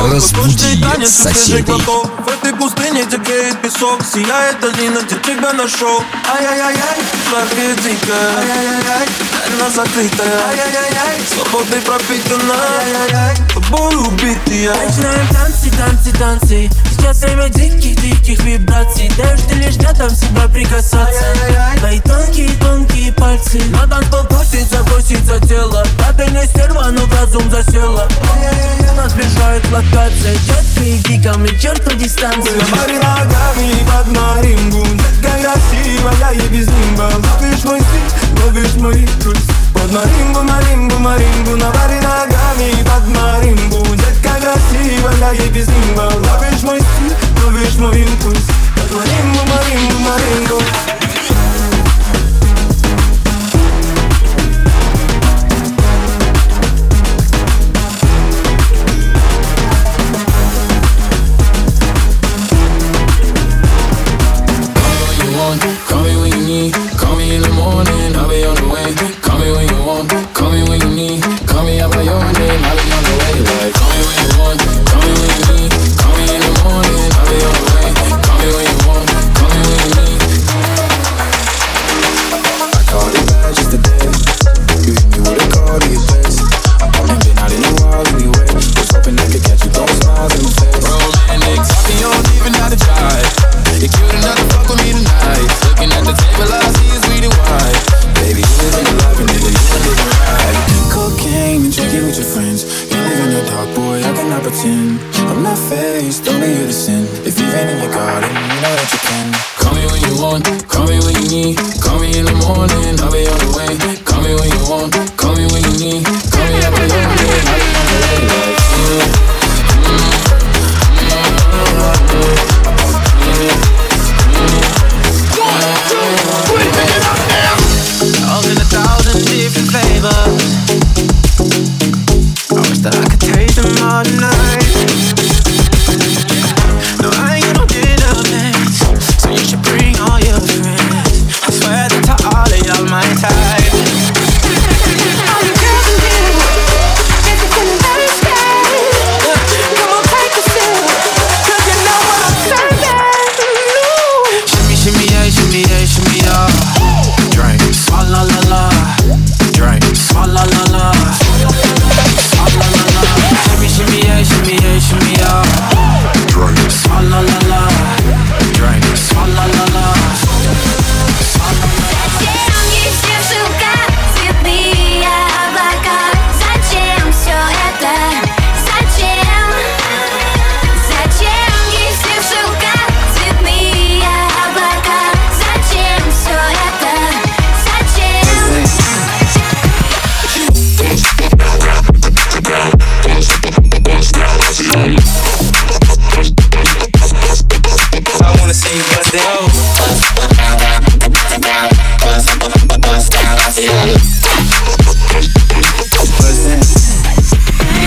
Разбуди соседей. В этой пустыне текает песок Сияет долина, где тебя нашел. Ай-яй-яй-яй, дикая Ай-яй-яй-яй, она закрытая. Ай-яй-яй-яй, свободой пропитана Ай-яй-яй, тобой убитая Начинаем танцы, танцы, танцы Сейчас время диких-диких вибраций ты лишь рядом себя прикасаться? Твои тонкие-тонкие пальцы На танцпол просит заброситься тело Да ты не стерва, но в разум засела Нас бежает локация Четкие гиками, черту дистанцию Мари ногами под маримбу Такая красивая и без нимба. Ловишь мой стиль, ловишь мой импульс Под маримбу, маримбу, маримбу На баре ногами под маримбу Детка красивая и без нимба Ловишь мой стиль,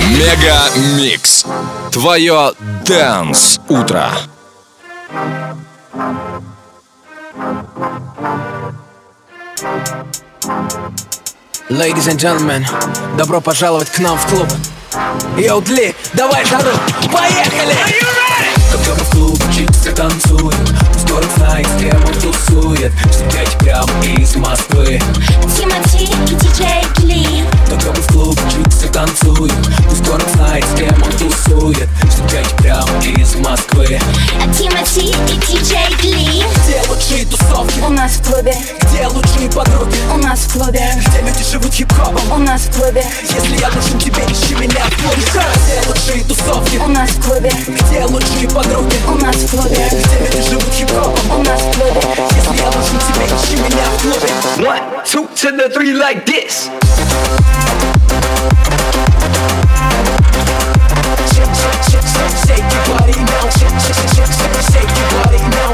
Мегамикс. Твое Дэнс Утро. Ladies and gentlemen, добро пожаловать к нам в клуб. Йоу, Дли, давай жару, поехали! Мы в клубчик все танцуем Знает, с кем тусует. Что пять прям из Москвы. Тимати и диджей Кли Когда мы в клубчик все танцуем Пусть город знает, с кем тусует. Что пять прям из Москвы. Тимати и диджей Кли Где лучшие тусовки? У нас в клубе, Где лучшие подруги? у нас в клубе, Где люди живут хип-хопом? у нас в клубе, Если я нужен тебе, ищи меня в клубе. Где лучшие тусовки? у нас в клубе, Где лучшие подруги? у нас в клубе, Где люди живут and One, two to the three like this. Shake your body now. Shake your body now.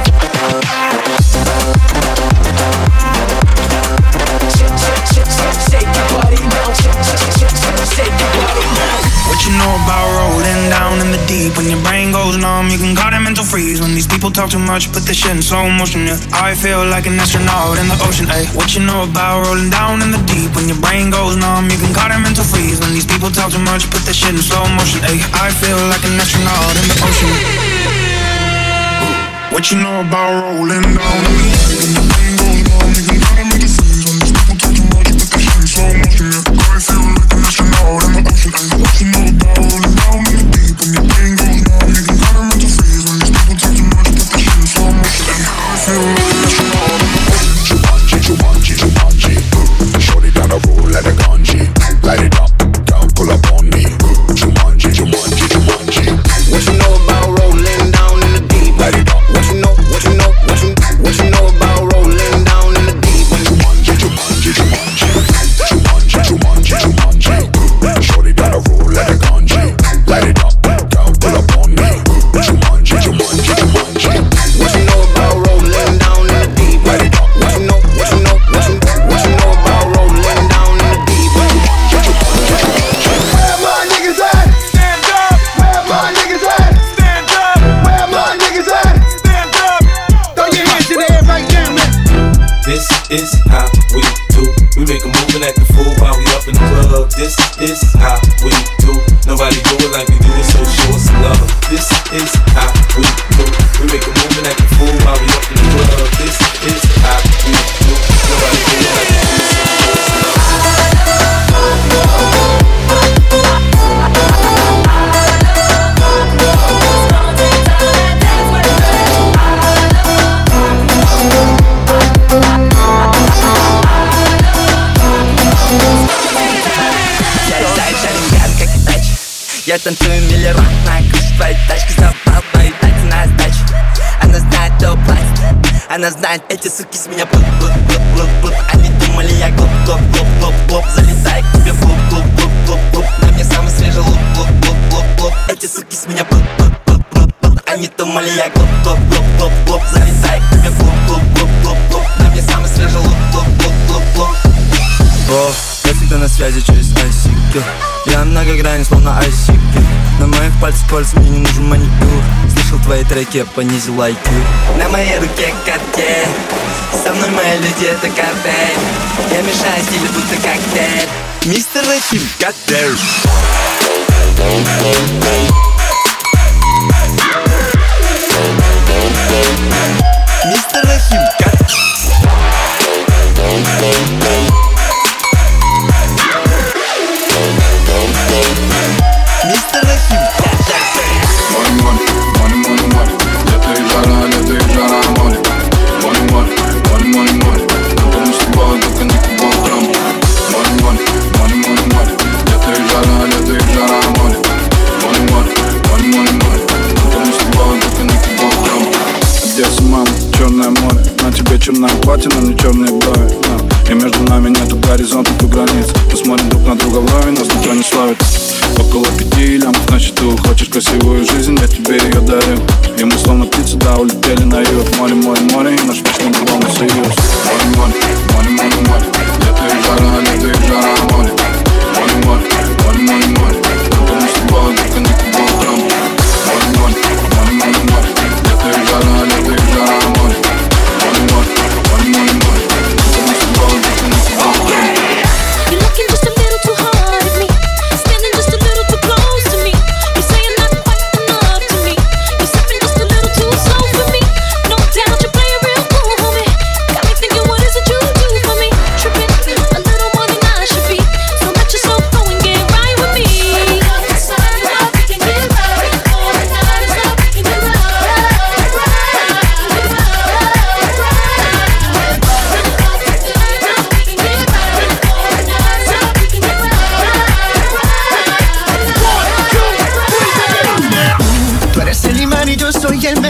Shake your body now. What you know about rolling down in the deep when your brain people talk too much, put the shit in slow motion. Yeah, I feel like an astronaut in the ocean. Ay, what you know about rolling down in the deep when your brain goes numb? You can call it mental freeze when these people talk too much, put the shit in slow motion. Ay, I feel like an astronaut in the ocean. What you know about rolling down in the deep when your brain goes numb? You can call it mental freeze when these people talk too much, put the shit in slow motion. I feel like an astronaut in the ocean. Ay, what you know about through Я танцую миллион на крыше твоей тачки Забрал твои тайцы на сдачу Она знает, кто платит Она знает, эти суки с меня плут, плут, плут, плут, плут Они думали, я глуп, глуп, глуп, глуп, глуп Залетай к тебе в клуб, клуб, клуб, клуб, клуб На мне самый свежий лук, лук, лук, лук, лук Эти суки с меня плут, плут, плут, плут, плут Они думали, я глуп, глуп, глуп, глуп, глуп Залетай к тебе в клуб, клуб, клуб, клуб, клуб На мне самый свежий лук, лук, лук, лук, лук О, всегда на связи через ICQ Я многогранен, словно ICQ На моих пальцах кольца, мне не нужен маникюр. Слышал твои треки, я понизил IQ На моей руке карте Со мной мои люди, это картель Я мешаю стилю, будто коктейль. Мистер Рахим, коктейль. Мистер Рахим, коктейль На тебе черная платье, на черные брови а. И между нами нету горизонтов и границ. Мы смотрим друг на друга лаве, нас никто не славит. Около пяти лямов на счету Хочешь красивую жизнь, я тебе ее дарю. И мы словно птицы, да, улетели на юг. Море, море, море, и наш вечный главный союз. Море, море, море, море, море. Лето и жара, лето и жара, море. Море, море, море, море, море. Только не слова, только не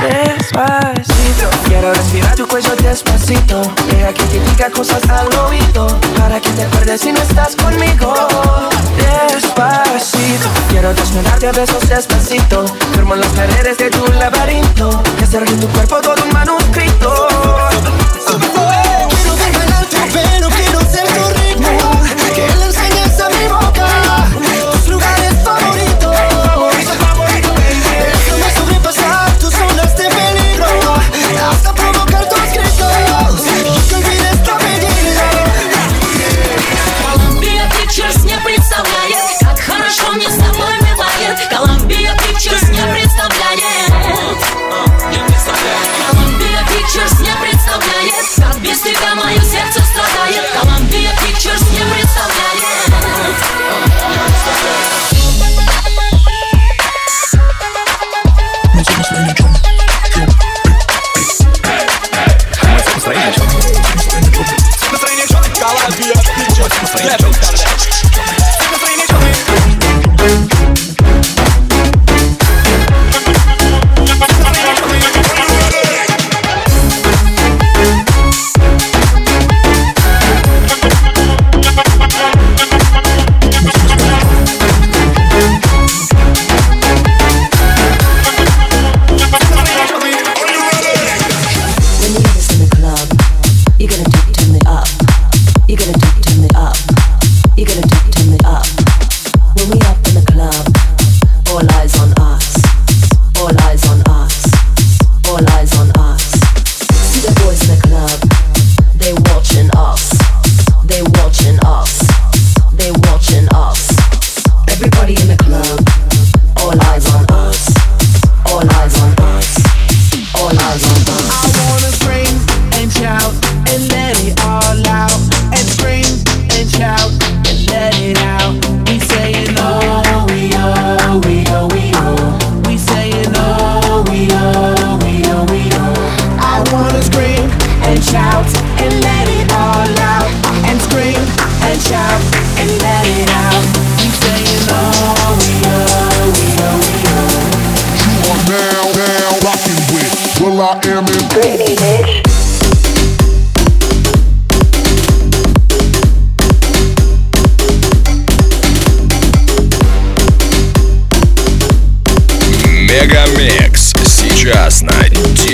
despacito. Quiero respirar tu cuello despacito. Deja que te diga cosas al oído Para que te acuerdes si no estás conmigo. Despacito. Quiero desnudarte a besos despacito. Firmo las paredes de tu laberinto. Y hacer tu cuerpo todo un manuscrito. Настроение черное. Настроение черное. Голландия. Настроение черное. You gotta talk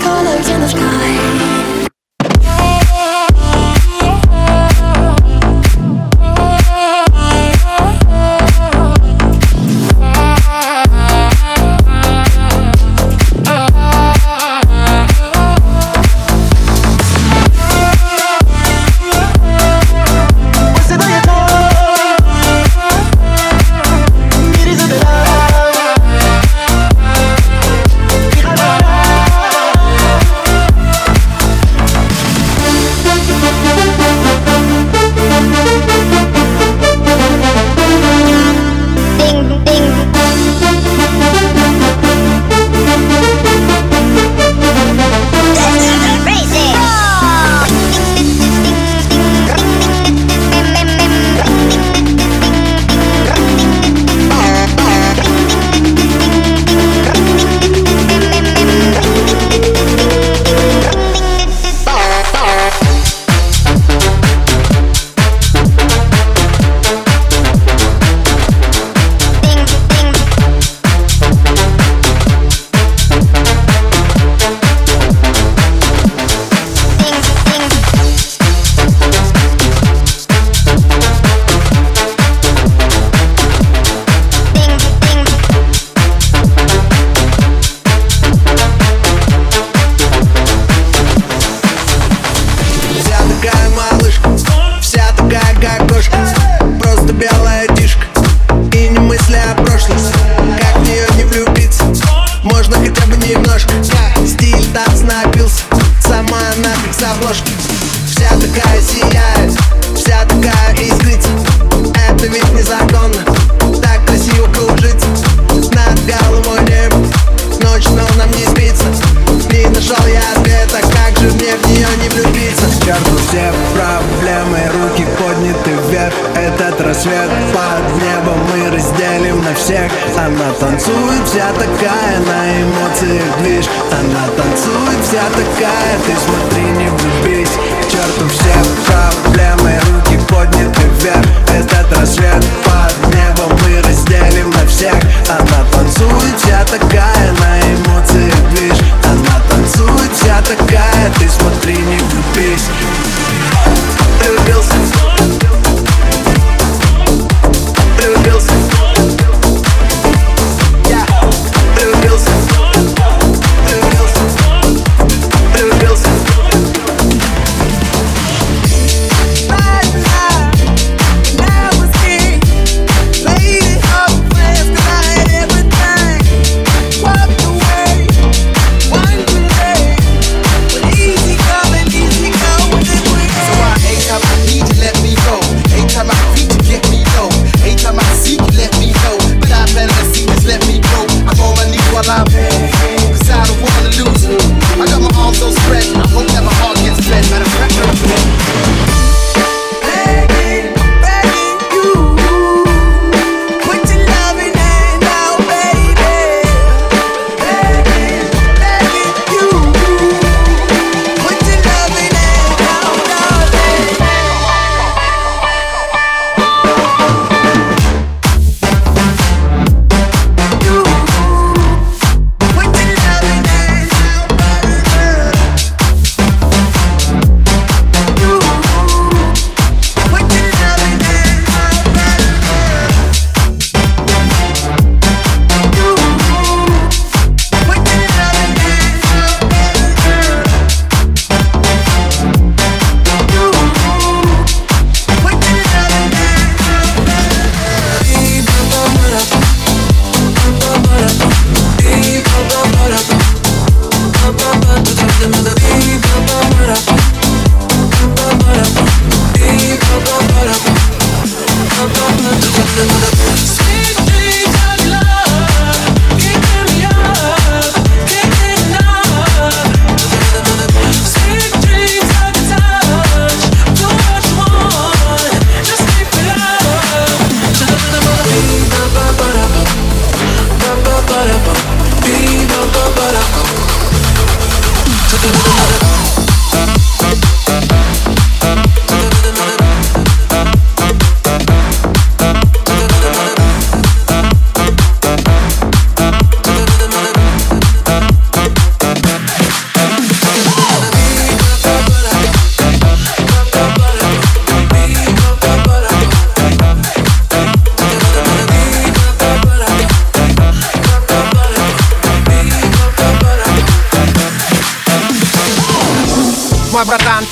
colors in the sky. Она танцует вся такая, на эмоциях движ Она танцует вся такая, ты смотри, не влюбись К черту все проблемы, руки подняты вверх. Этот рассвет под небом мы разделим на всех. Она танцует вся такая, на эмоциях движ Она танцует вся такая, ты смотри, не влюбись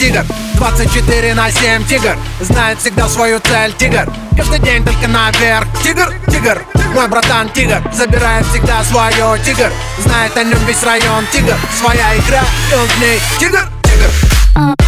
тигр. 24 на 7 тигр. Знает всегда свою цель тигр. Каждый день только наверх. Тигр, тигр Мой братан тигр. Забирает всегда свое тигр. Знает о нем весь район тигр. Своя игра и он в ней. Тигр, тигр